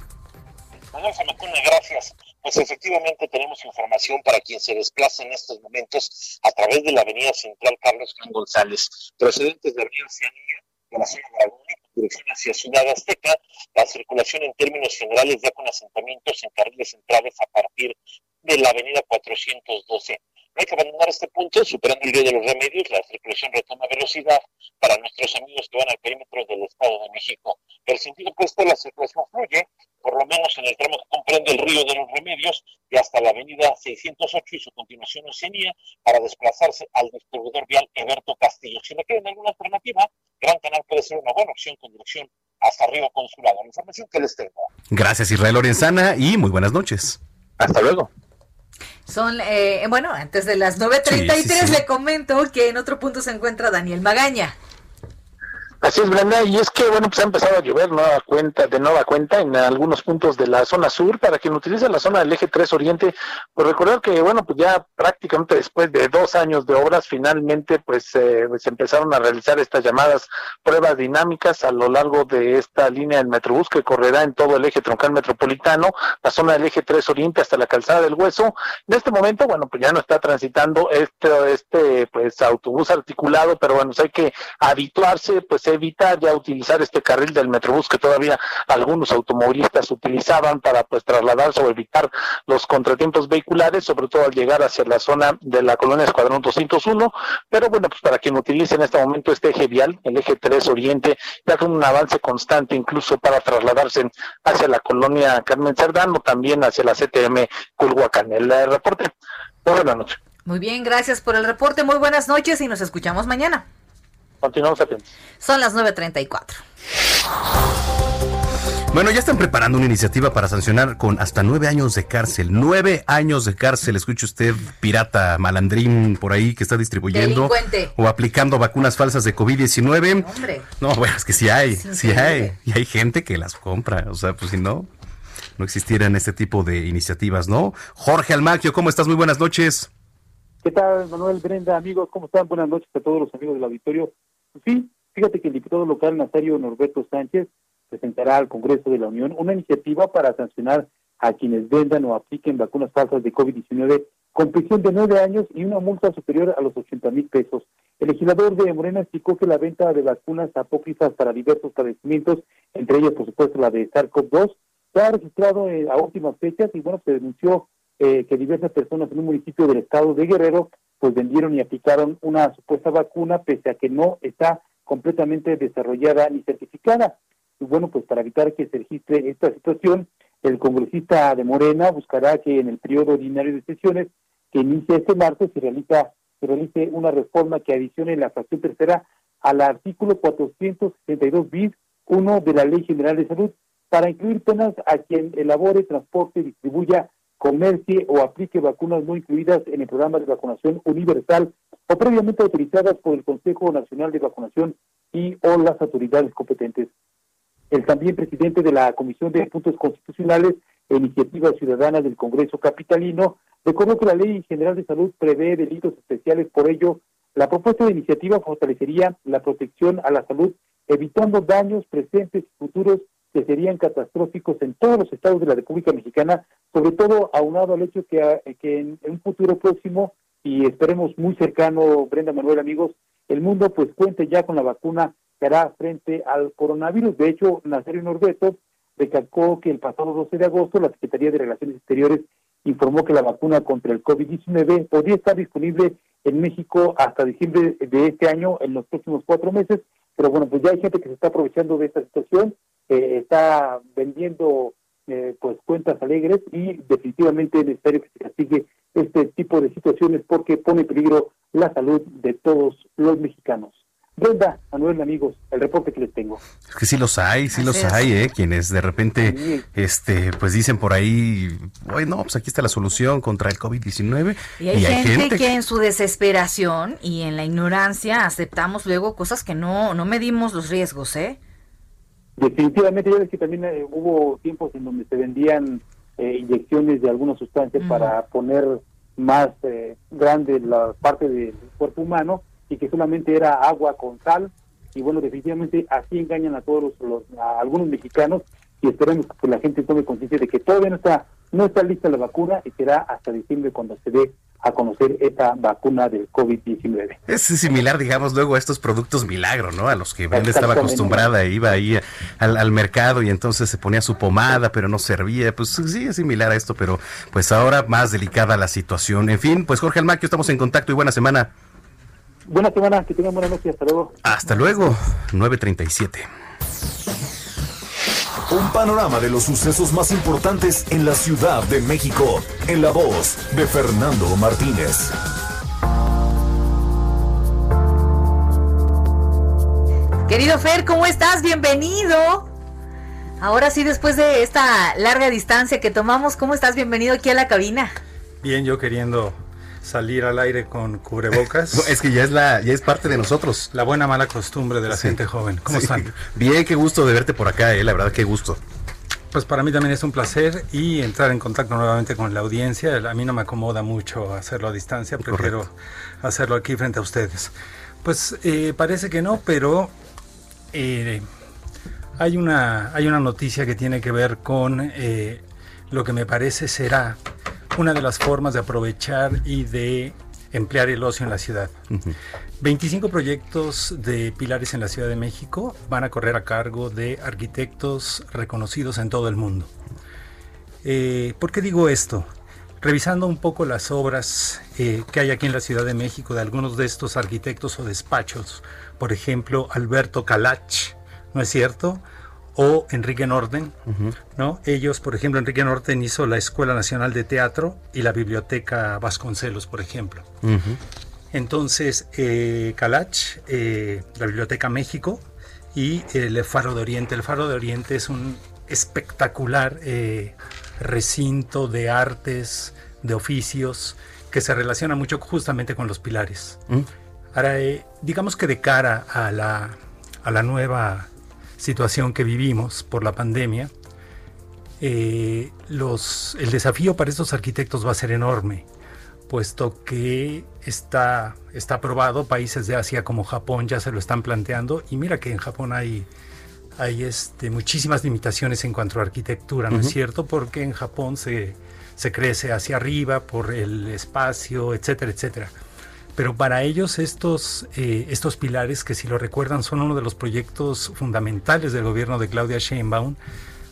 Gracias. Pues efectivamente tenemos información para quien se desplaza en estos momentos a través de la avenida central Carlos Juan González, procedentes de Avenida Oceanía, de la zona de con dirección hacia Ciudad Azteca, la circulación en términos generales ya con asentamientos en carriles centrales a partir de la avenida 412. No hay que abandonar este punto, superando el río de los remedios, la circulación retoma velocidad para nuestros amigos que van al perímetro del Estado de México. El sentido opuesto, la circulación fluye, por lo menos en el tramo que comprende el río de los remedios y hasta la avenida 608 y su continuación Oceanía para desplazarse al distribuidor vial Eberto Castillo. Si no quieren alguna alternativa, Gran Canal puede ser una buena opción con dirección hasta Río Consulado. La información que les tengo. Gracias Israel Lorenzana y muy buenas noches. Hasta luego. Son, eh, bueno, antes de las 9.33 Sí, sí, sí. le comento que en otro punto se encuentra Daniel Magaña. Así es, Brenda, y es que, bueno, pues ha empezado a llover nueva cuenta, de nueva cuenta en algunos puntos de la zona sur. Para quien utilice la zona del eje 3 Oriente, pues recordar que, bueno, pues ya prácticamente después de dos años de obras, finalmente, pues eh, se empezaron a realizar estas llamadas pruebas dinámicas a lo largo de esta línea del Metrobús que correrá en todo el eje troncal metropolitano, la zona del eje 3 Oriente hasta la calzada del Hueso. En este momento, bueno, pues ya no está transitando este, este, pues autobús articulado, pero bueno, pues hay que habituarse, pues evitar ya utilizar este carril del Metrobús que todavía algunos automovilistas utilizaban para pues trasladarse o evitar los contratiempos vehiculares, sobre todo al llegar hacia la zona de la colonia Escuadrón 201, pero bueno, pues para quien utilice en este momento este eje vial, el eje 3 Oriente, ya con un avance constante incluso para trasladarse hacia la colonia Carmen Cerdán también hacia la CTM Culhuacán. El reporte. Buenas noches. Muy bien, gracias por el reporte. Muy buenas noches y nos escuchamos mañana. Continuamos atentos. Son las 9.34. Bueno, ya están preparando una iniciativa para sancionar con hasta nueve años de cárcel. Nueve años de cárcel. Escuche usted, pirata, malandrín por ahí que está distribuyendo Delincuente. o aplicando vacunas falsas de COVID-19. Hombre. No, bueno, es que sí hay, sí hay. Y hay gente que las compra. O sea, pues si no, no existieran este tipo de iniciativas, ¿no? Jorge Almaquio, ¿cómo estás? Muy buenas noches. ¿Qué tal, Manuel Brenda, amigos? ¿Cómo están? Buenas noches a todos los amigos del auditorio. Sí, fíjate que el diputado local Nazario Norberto Sánchez presentará al Congreso de la Unión una iniciativa para sancionar a quienes vendan o apliquen vacunas falsas de COVID-19 con prisión de nueve años y una multa superior a los 80 mil pesos. El legislador de Morena explicó que la venta de vacunas apócrifas para diversos padecimientos, entre ellos, por supuesto, la de SARS-CoV-2, se ha registrado eh, a últimas fechas y, bueno, se denunció eh, que diversas personas en un municipio del estado de Guerrero pues vendieron y aplicaron una supuesta vacuna pese a que no está completamente desarrollada ni certificada. Y bueno, pues para evitar que se registre esta situación, el congresista de Morena buscará que en el periodo ordinario de sesiones que inicia este martes se realiza se realice una reforma que adicione la fracción tercera al artículo 462 bis 1 de la Ley General de Salud para incluir penas a quien elabore, transporte, distribuya, comercie o aplique vacunas no incluidas en el programa de vacunación universal o previamente autorizadas por el Consejo Nacional de Vacunación y o las autoridades competentes. El también presidente de la Comisión de Puntos Constitucionales e Iniciativas Ciudadanas del Congreso Capitalino recordó que la Ley General de Salud prevé delitos especiales, por ello, la propuesta de iniciativa fortalecería la protección a la salud, evitando daños presentes y futuros que serían catastróficos en todos los estados de la República Mexicana, sobre todo aunado al hecho que, que en, en un futuro próximo y esperemos muy cercano, Brenda Manuel, amigos, el mundo pues cuente ya con la vacuna que hará frente al coronavirus. De hecho, Nazario Norberto recalcó que el pasado 12 de agosto la Secretaría de Relaciones Exteriores informó que la vacuna contra el COVID-19 podría estar disponible en México hasta diciembre de este año, en los próximos cuatro meses. Pero bueno, pues ya hay gente que se está aprovechando de esta situación, eh, está vendiendo eh, pues cuentas alegres y definitivamente es necesario que se castigue este tipo de situaciones porque pone en peligro la salud de todos los mexicanos. Brenda, Manuel, amigos, el reporte que les tengo. Es que sí los hay, sí los hay, ¿eh? Quienes de repente, este, pues dicen por ahí, oye, no, pues aquí está la solución contra el COVID-19. Y hay, gente, que en su desesperación y en la ignorancia aceptamos luego cosas que no, no medimos los riesgos, ¿eh? Definitivamente, ya ves que también eh, hubo tiempos en donde se vendían eh, inyecciones de alguna sustancia para poner más eh, grande la parte del cuerpo humano y que solamente era agua con sal. Y bueno definitivamente así engañan a todos los, los- a algunos mexicanos y esperemos que la gente tome conciencia de que todavía no está no está lista la vacuna y será hasta diciembre cuando se dé a conocer esta vacuna del COVID-19. Es similar, digamos, luego a estos productos milagro, ¿no? A los que Brenda estaba acostumbrada, iba ahí al, al mercado y entonces se ponía su pomada, pero no servía. Pues sí, es similar a esto, pero pues ahora más delicada la situación. En fin, pues Jorge Almaquio, estamos en contacto y buena semana. Buena semana, que tengan buena noche, hasta luego. Hasta luego, 937. Un panorama de los sucesos más importantes en la Ciudad de México, en la voz de Fernando Martínez. Querido Fer, ¿cómo estás? Bienvenido. Ahora sí, después de esta larga distancia que tomamos, ¿cómo estás? Bienvenido aquí a la cabina. Bien, yo queriendo salir al aire con cubrebocas. No, es que ya es la ya es parte de nosotros. La buena mala costumbre de la Sí. gente joven. ¿Cómo Sí. están? Bien, qué gusto de verte por acá, eh, la verdad, qué gusto. Pues para mí también es un placer y entrar en contacto nuevamente con la audiencia. A mí no me acomoda mucho hacerlo a distancia, prefiero hacerlo aquí frente a ustedes. Pues eh, parece que no, pero eh, hay, una, hay una noticia que tiene que ver con eh, lo que me parece será una de las formas de aprovechar y de emplear el ocio en la ciudad. 25 proyectos de pilares en la Ciudad de México van a correr a cargo de arquitectos reconocidos en todo el mundo. Eh, ¿Por qué digo esto? Revisando un poco las obras eh, que hay aquí en la Ciudad de México de algunos de estos arquitectos o despachos, por ejemplo, Alberto Calach, ¿no es cierto? O Enrique Norden, ¿no? Ellos, por ejemplo, Enrique Norden hizo la Escuela Nacional de Teatro y la Biblioteca Vasconcelos, por ejemplo. Entonces, eh, Calach, eh, la Biblioteca México y el Faro de Oriente. El Faro de Oriente es un espectacular eh, recinto de artes, de oficios, que se relaciona mucho justamente con los pilares. Ahora, eh, digamos que de cara a la, a la nueva situación que vivimos por la pandemia, eh, los, el desafío para estos arquitectos va a ser enorme, puesto que está, está aprobado, países de Asia como Japón ya se lo están planteando, y mira que en Japón hay, hay este, muchísimas limitaciones en cuanto a arquitectura, ¿no es Ujú. cierto? Porque en Japón se, se crece hacia arriba por el espacio, etcétera, etcétera. Pero para ellos estos, eh, estos pilares, que si lo recuerdan son uno de los proyectos fundamentales del gobierno de Claudia Sheinbaum,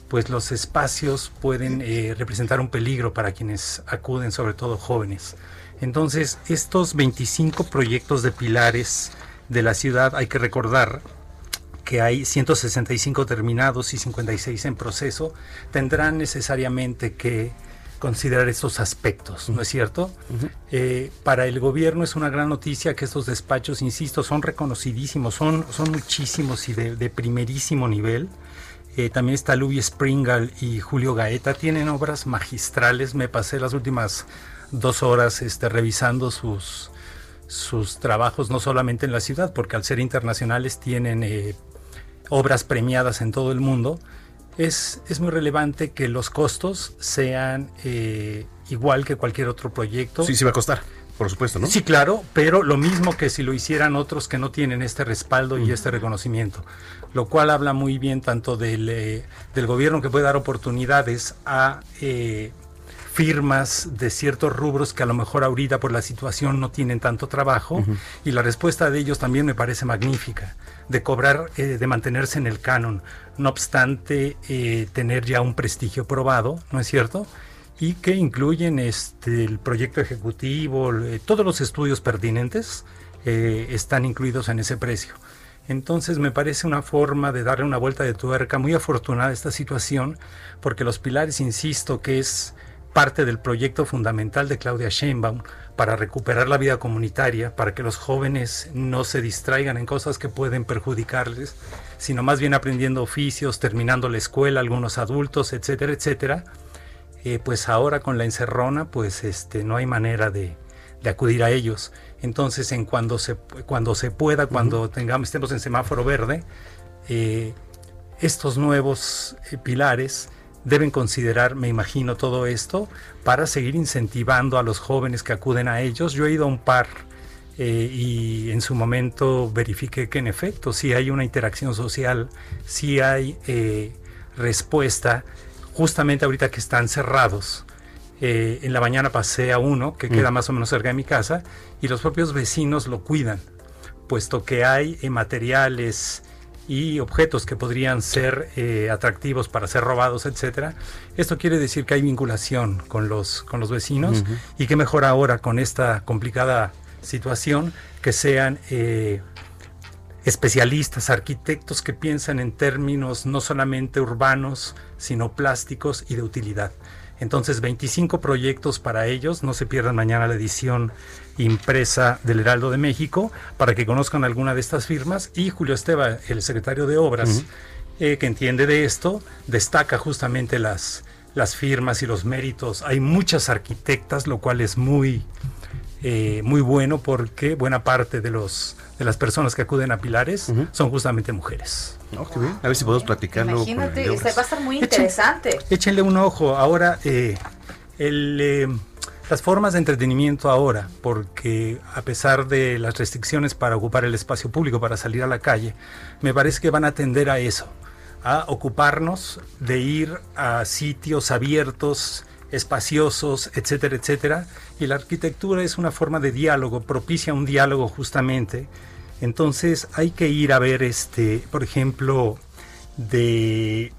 pues los espacios pueden eh, representar un peligro para quienes acuden, sobre todo jóvenes. Entonces, estos 25 proyectos de pilares de la ciudad, hay que recordar que hay 165 terminados y 56 en proceso, tendrán necesariamente que considerar estos aspectos, ¿no es cierto? Eh, para el gobierno es una gran noticia que estos despachos, insisto, son reconocidísimos, son, son muchísimos y de, de primerísimo nivel. Eh, también está Louis Springal y Julio Gaeta, tienen obras magistrales, me pasé las últimas dos horas este, revisando sus, sus trabajos, no solamente en la ciudad, porque al ser internacionales tienen eh, obras premiadas en todo el mundo, es, es muy relevante que los costos sean eh, igual que cualquier otro proyecto. Sí, sí va a costar, por supuesto, ¿no? Sí, claro, pero lo mismo que si lo hicieran otros que no tienen este respaldo y este reconocimiento, lo cual habla muy bien tanto del, eh, del gobierno que puede dar oportunidades a eh, firmas de ciertos rubros que a lo mejor ahorita por la situación no tienen tanto trabajo y la respuesta de ellos también me parece magnífica de cobrar, eh, de mantenerse en el canon, no obstante eh, tener ya un prestigio probado, ¿no es cierto? Y que incluyen este, el proyecto ejecutivo, eh, todos los estudios pertinentes eh, están incluidos en ese precio. Entonces me parece una forma de darle una vuelta de tuerca muy afortunada a esta situación, porque los pilares, insisto, que es parte del proyecto fundamental de Claudia Sheinbaum para recuperar la vida comunitaria, para que los jóvenes no se distraigan en cosas que pueden perjudicarles, sino más bien aprendiendo oficios, terminando la escuela, algunos adultos, etcétera, etcétera. Eh, pues ahora con la encerrona, pues este, no hay manera de, de acudir a ellos. Entonces, en cuando se, cuando se pueda, cuando tengamos, estemos en semáforo verde, eh, estos nuevos eh, pilares deben considerar, me imagino, todo esto para seguir incentivando a los jóvenes que acuden a ellos. Yo he ido a un par eh, y en su momento verifiqué que en efecto sí hay una interacción social, sí hay eh, respuesta, justamente ahorita que están cerrados. Eh, en la mañana pasé a uno que Mm. queda más o menos cerca de mi casa y los propios vecinos lo cuidan, puesto que hay materiales y objetos que podrían ser eh, atractivos para ser robados, etcétera. Esto quiere decir que hay vinculación con los, con los vecinos y que mejor ahora con esta complicada situación que sean eh, especialistas, arquitectos que piensan en términos no solamente urbanos, sino plásticos y de utilidad. Entonces, 25 proyectos para ellos. No se pierdan mañana la edición impresa del Heraldo de México para que conozcan alguna de estas firmas. Y Julio Esteba, el secretario de Obras, eh, que entiende de esto, destaca justamente las, las firmas y los méritos. Hay muchas arquitectas, lo cual es muy, eh, muy bueno porque buena parte de los de las personas que acuden a Pilares son justamente mujeres. No, qué bien. A ver si podemos platicarlo. Imagínate, va a estar muy interesante. Échenle un ojo. Ahora, eh, el, eh, las formas de entretenimiento ahora, porque a pesar de las restricciones para ocupar el espacio público, para salir a la calle, me parece que van a tender a eso, a ocuparnos de ir a sitios abiertos, espaciosos, etcétera, etcétera. Y la arquitectura es una forma de diálogo, propicia un diálogo justamente. Entonces hay que ir a ver, este, por ejemplo, de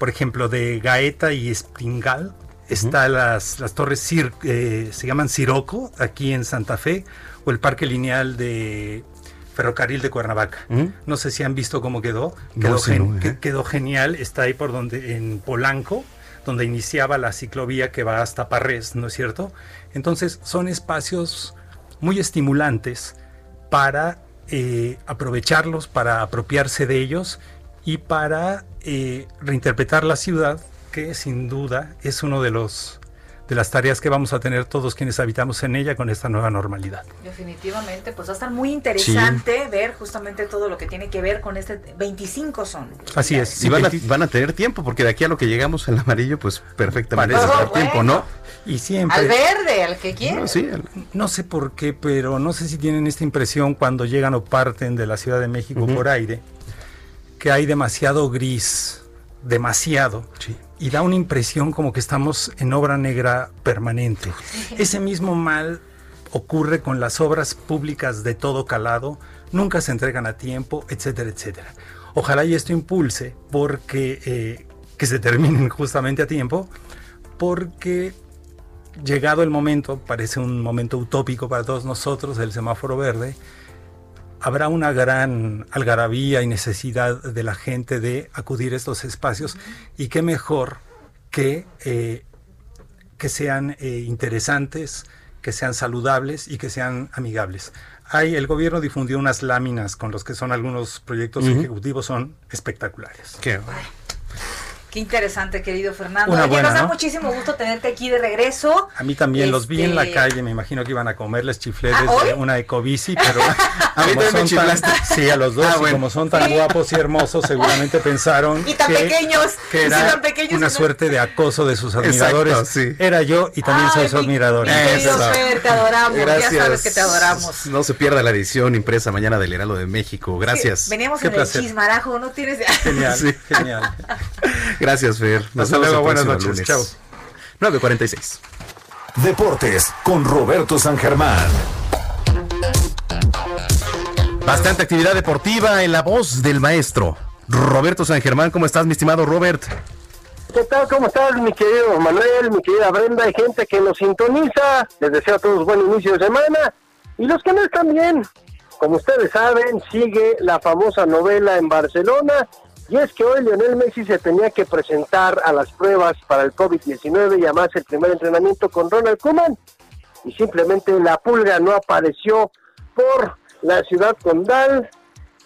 por ejemplo, de Gaeta y Espingal, está las, las torres Cir- eh, se llaman Siroco, aquí en Santa Fe, o el parque lineal de ferrocarril de Cuernavaca. No sé si han visto cómo quedó. Gen- no, ¿eh? quedó genial, está ahí por donde, en Polanco, donde iniciaba la ciclovía que va hasta Parres, ¿no es cierto? Entonces son espacios muy estimulantes para eh, aprovecharlos, para apropiarse de ellos y para eh, reinterpretar la ciudad, que sin duda es uno de los de las tareas que vamos a tener todos quienes habitamos en ella con esta nueva normalidad. Definitivamente, pues va a estar muy interesante ver justamente todo lo que tiene que ver con este 25 son. Así es. Y van a, van a tener tiempo, porque de aquí a lo que llegamos al amarillo, pues perfectamente va dar tiempo, ¿no? Y siempre. Al verde, al que quiera. No, sí, No sé por qué, pero no sé si tienen esta impresión cuando llegan o parten de la Ciudad de México por aire, que hay demasiado gris, demasiado. Y da una impresión como que estamos en obra negra permanente. Ese mismo mal ocurre con las obras públicas de todo calado, nunca se entregan a tiempo, etcétera, etcétera. Ojalá y esto impulse porque eh, que se terminen justamente a tiempo, porque llegado el momento, parece un momento utópico para todos nosotros, el semáforo verde, habrá una gran algarabía y necesidad de la gente de acudir a estos espacios y qué mejor que, eh, que sean eh, interesantes, que sean saludables y que sean amigables. Hay, el gobierno difundió unas láminas con los que son algunos proyectos ejecutivos, son espectaculares. Qué Qué interesante, querido Fernando. Una Oye, buena, nos da ¿no? muchísimo gusto tenerte aquí de regreso. A mí también los vi en la Este- calle, me imagino que iban a comerles chifletes ¿Ah, hoy? de una ecobici, pero A mí me tan- sí, a los dos, Ah, y como son tan Sí. guapos y hermosos, seguramente pensaron Y tan que, pequeños, que y era tan pequeños, una no- suerte de acoso de sus Exacto, admiradores. sí. Era yo y también soy Ay, su mi- admirador. mi querido Eso. Fer, te adoramos. Ya sabes que te adoramos. No se pierda la edición impresa mañana del Heraldo de México. Gracias. Veníamos Qué en placer. el chismarajo, ¿no tienes? Genial, Sí. genial. Gracias, Fer. Nos Hasta vemos luego, el buenas noches, lunes. chao. 9.46. Deportes con Roberto San Germán. Bastante actividad deportiva en la voz del maestro. Roberto San Germán, ¿cómo estás, mi estimado Robert? ¿Qué tal? ¿Cómo estás, mi querido Manuel, mi querida Brenda? Hay gente que nos sintoniza. Les deseo a todos buen inicio de semana. Y los que no están bien, como ustedes saben, sigue la famosa novela en Barcelona. Y es que hoy Lionel Messi se tenía que presentar a las pruebas para el COVID-19 y además el primer entrenamiento con Ronald Koeman. Y simplemente la pulga no apareció por la ciudad condal,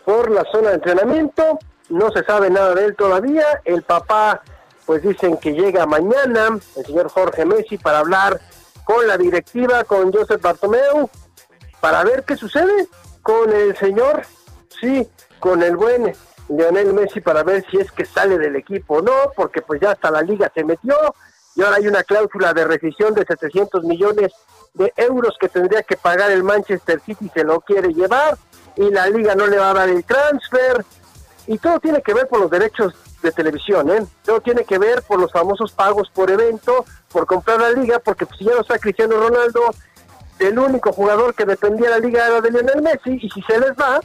por la zona de entrenamiento. No se sabe nada de él todavía. El papá, pues dicen que llega mañana, el señor Jorge Messi, para hablar con la directiva, con Joseph Bartomeu, para ver qué sucede con el señor, sí, con el buen Lionel Messi, para ver si es que sale del equipo o no, porque pues ya hasta la liga se metió y ahora hay una cláusula de rescisión de 700 millones de euros que tendría que pagar el Manchester City, se lo quiere llevar y la liga no le va a dar el transfer y todo tiene que ver por los derechos de televisión, ¿eh? Todo tiene que ver por los famosos pagos por evento, por comprar la liga, porque pues, si ya no está Cristiano Ronaldo, el único jugador que dependía de la liga era de Lionel Messi, y si se les va,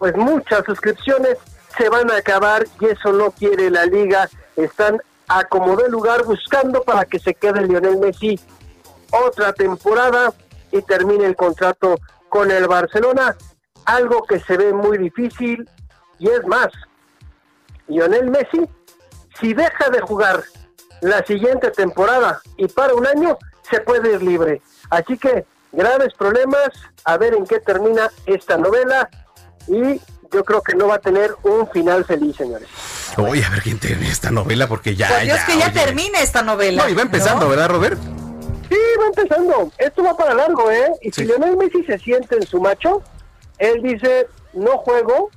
pues muchas suscripciones se van a acabar y eso no quiere la liga. Están a como de lugar buscando para que se quede Lionel Messi otra temporada y termine el contrato con el Barcelona, algo que se ve muy difícil y es más, Lionel Messi, si deja de jugar la siguiente temporada y para un año, se puede ir libre. Así que graves problemas, a ver en qué termina esta novela y yo creo que no va a tener un final feliz, señores. Oye, a ver quién termina esta novela, porque ya. Por Dios ya, que ya oye. termine esta novela. No, y va empezando, ¿no? ¿verdad, Robert? Sí, va empezando. Esto va para largo, ¿eh? Y si Lionel Messi se siente en su macho, él dice, no juego,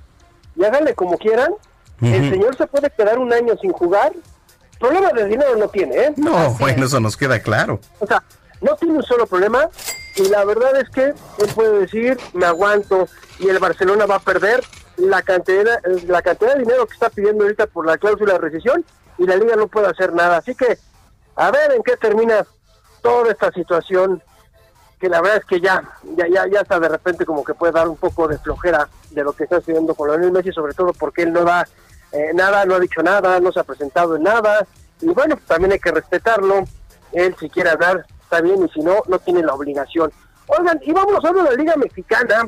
y háganle como quieran. El señor se puede quedar un año sin jugar. Problema de dinero no tiene, ¿eh? No, bueno, eso nos queda claro. O sea, no tiene un solo problema y la verdad es que él puede decir, me aguanto y el Barcelona va a perder la cantidad, la cantidad de dinero que está pidiendo ahorita por la cláusula de rescisión y la liga no puede hacer nada. Así que, a ver en qué termina toda esta situación que la verdad es que ya, ya, ya, ya está de repente como que puede dar un poco de flojera de lo que está sucediendo con Lionel Messi, sobre todo porque él no da eh, nada, no ha dicho nada, no se ha presentado en nada, y bueno, también hay que respetarlo, él si quiere hablar está bien, y si no, no tiene la obligación. Oigan, y vamos a hablar de la Liga Mexicana,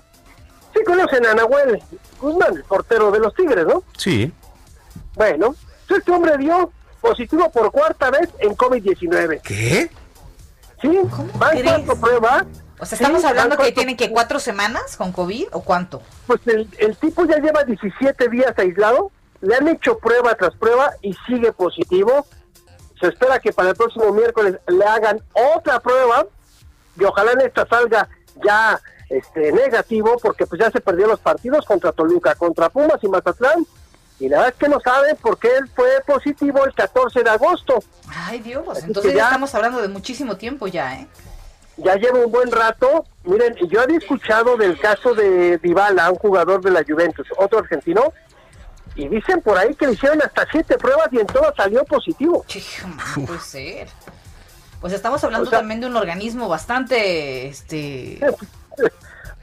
sí conocen a Nahuel Guzmán, el portero de los Tigres, ¿no? Sí. Bueno, este hombre dio positivo por cuarta vez en COVID-19. ¿Qué? Sí, van cuatro pruebas. O sea, estamos Sí, hablando que cuatro- tienen que cuatro semanas con COVID o cuánto? Pues el, el tipo ya lleva 17 días aislado, le han hecho prueba tras prueba y sigue positivo. Se espera que para el próximo miércoles le hagan otra prueba y ojalá en esta salga ya este negativo porque pues ya se perdió los partidos contra Toluca, contra Pumas y Mazatlán y la verdad es que no saben por qué él fue positivo el 14 de agosto. Ay, Dios, Así entonces ya- estamos hablando de muchísimo tiempo ya, ¿eh? ya lleva un buen rato. Miren, yo había escuchado del caso de Dybala, un jugador de la Juventus, otro argentino, y dicen por ahí que le hicieron hasta siete pruebas y en todas salió positivo. No puede ser. Pues estamos hablando O sea- también de un organismo bastante, este...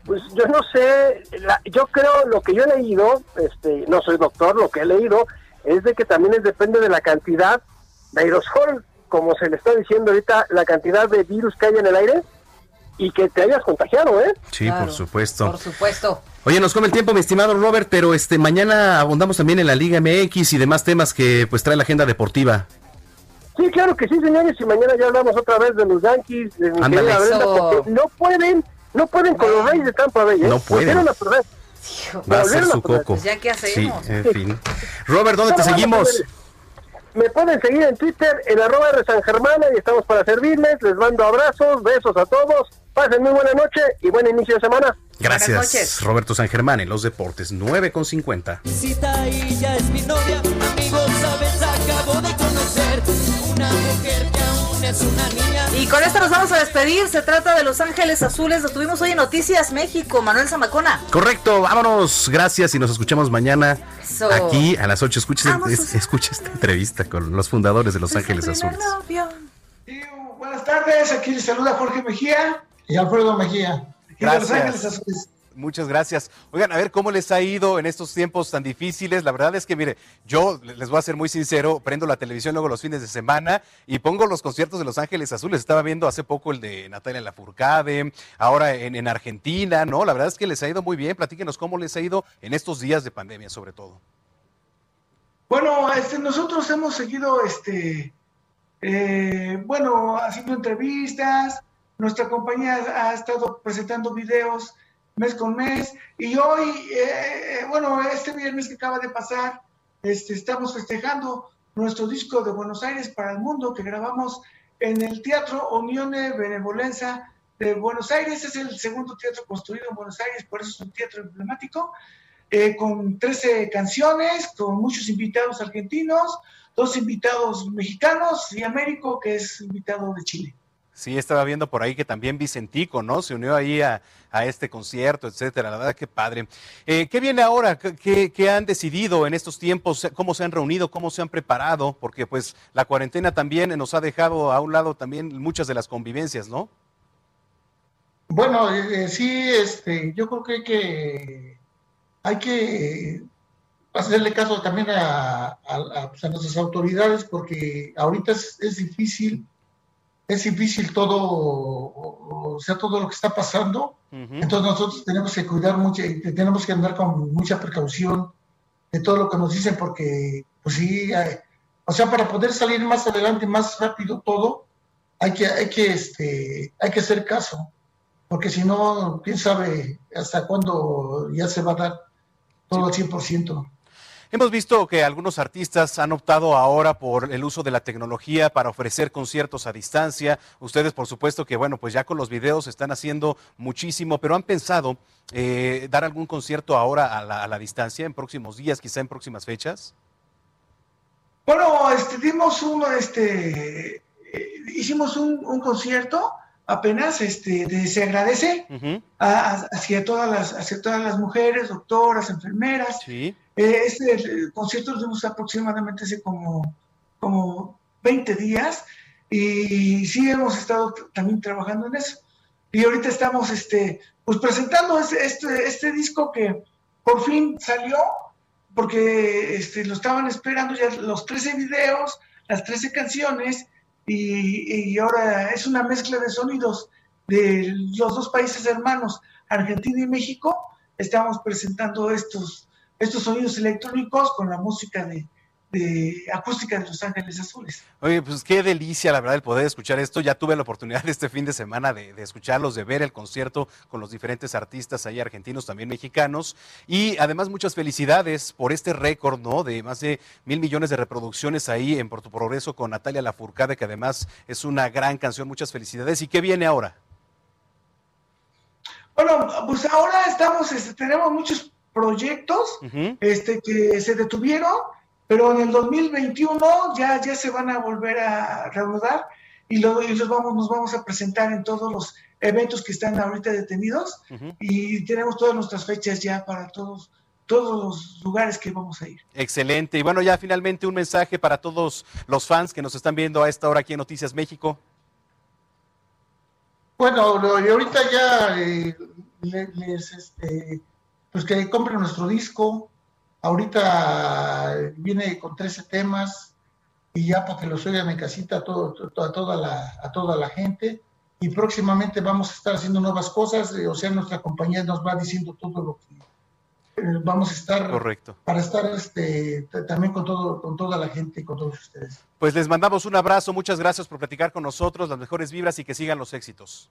Pues yo no sé, la- yo creo lo que yo he leído, este, no soy doctor, lo que he leído es de que también es, depende de la cantidad de aerosol, como se le está diciendo ahorita, la cantidad de virus que hay en el aire y que te hayas contagiado, ¿eh? Sí, por supuesto. Por supuesto. Oye, nos come el tiempo, mi estimado Robert, pero este mañana abundamos también en la Liga MX y demás temas que pues trae la agenda deportiva. Sí, claro que sí, señores, y mañana ya hablamos otra vez de los Yankees, de Ándale. Brenda, porque no pueden, no pueden con los Reyes de Tampa Bay, ¿eh? No pueden. Volvieron a perder. Va a ser su coco. Pues ya, ¿qué Sí, hacemos? en fin. Robert, ¿dónde te seguimos? Me pueden seguir en Twitter, en arroba de San Germán, y estamos para servirles. Les mando abrazos, besos a todos. Pasen muy buena noche y buen inicio de semana. Gracias, Roberto San Germán en los deportes, 9 con 50. Cita y ya es mi novia, amigos, sabes, acabo de conocer una mujer que aún es una niña. Y con esto nos vamos a despedir. Se trata de Los Ángeles Azules. Lo tuvimos hoy en Noticias México. Manuel Zamacona. Correcto, vámonos. Gracias y nos escuchamos mañana Eso. aquí a las 8. Escucha, Vamos, es- escucha esta entrevista con los fundadores de Los Ángeles Azules. Buenas tardes, aquí les saluda Jorge Mejía y Alfredo Mejía. Gracias. Muchas gracias. Oigan, a ver cómo les ha ido en estos tiempos tan difíciles. La verdad es que, mire, yo les voy a ser muy sincero, prendo la televisión luego los fines de semana y pongo los conciertos de Los Ángeles Azules. Estaba viendo hace poco el de Natalia Lafourcade, ahora en, en Argentina, ¿no? La verdad es que les ha ido muy bien. Platíquenos cómo les ha ido en estos días de pandemia, sobre todo. Bueno, este, nosotros hemos seguido, este, eh, bueno, haciendo entrevistas. Nuestra compañía ha estado presentando videos mes con mes. Y hoy, eh, bueno, este viernes que acaba de pasar, este, estamos festejando nuestro disco de Buenos Aires para el mundo que grabamos en el Teatro Unione Benevolenza de Buenos Aires. Es el segundo teatro construido en Buenos Aires, por eso es un teatro emblemático. eh, con 13 canciones, con muchos invitados argentinos, dos invitados mexicanos y Américo, que es invitado de Chile. Sí, estaba viendo por ahí que también Vicentico, ¿no? Se unió ahí a, a este concierto, etcétera. La verdad que padre. Eh, ¿Qué viene ahora? ¿Qué- ¿Qué, han decidido en estos tiempos? ¿Cómo se han reunido? ¿Cómo se han preparado? Porque pues la cuarentena también nos ha dejado a un lado también muchas de las convivencias, ¿no? Bueno, eh, sí, este, yo creo que hay que, hacerle caso también a, pues, a nuestras autoridades porque ahorita es difícil, es difícil todo, o, sea, todo lo que está pasando. Entonces nosotros tenemos que cuidar mucho, y tenemos que andar con mucha precaución de todo lo que nos dicen porque, pues sí, hay- o sea, para poder salir más adelante, más rápido todo, hay que, hay que, este, hay que hacer caso, porque si no, quién sabe hasta cuándo ya se va a dar todo al 100%. Hemos visto que algunos artistas han optado ahora por el uso de la tecnología para ofrecer conciertos a distancia. Ustedes, por supuesto, que bueno, pues ya con los videos están haciendo muchísimo, pero han pensado eh, dar algún concierto ahora a la, a la distancia en próximos días, quizá en próximas fechas. Bueno, este, dimos un, este, eh, hicimos un, un concierto apenas, este, de se agradece a- a- hacia todas las, hacia todas las mujeres, doctoras, enfermeras. Sí. Eh, este el concierto lo dimos aproximadamente hace como, como 20 días y sí hemos estado también trabajando en eso. Y ahorita estamos, este, pues presentando este, este, este disco que por fin salió porque este, lo estaban esperando ya los 13 videos, las 13 canciones, y, y ahora es una mezcla de sonidos de los dos países hermanos, Argentina y México. Estamos presentando estos, estos sonidos electrónicos con la música de, de acústica de Los Ángeles Azules. Oye, pues qué delicia, la verdad, el poder escuchar esto. Ya tuve la oportunidad este fin de semana de, de escucharlos, de ver el concierto con los diferentes artistas ahí argentinos, también mexicanos. Y además, muchas felicidades por este récord, ¿no? De más de mil millones de reproducciones ahí en Por tu Progreso con Natalia Lafourcade, que además es una gran canción. Muchas felicidades. ¿Y qué viene ahora? Bueno, pues ahora estamos, este, tenemos muchos proyectos este, que se detuvieron, pero en el 2021 ya, ya se van a volver a reanudar y, lo- y los vamos, nos vamos a presentar en todos los eventos que están ahorita detenidos y tenemos todas nuestras fechas ya para todos, todos los lugares que vamos a ir. Excelente. Y bueno, ya finalmente un mensaje para todos los fans que nos están viendo a esta hora aquí en Noticias México. Bueno, lo- y ahorita ya eh, le- les, este, pues que compren nuestro disco. Ahorita viene con 13 temas y ya para que los oigan en casita a, todo, to- a, toda la, a toda la gente. Y próximamente vamos a estar haciendo nuevas cosas, eh, o sea, nuestra compañía nos va diciendo todo lo que eh, vamos a estar Correcto. para estar este, también con, todo, con toda la gente y con todos ustedes. Pues les mandamos un abrazo. Muchas gracias por platicar con nosotros. Las mejores vibras y que sigan los éxitos.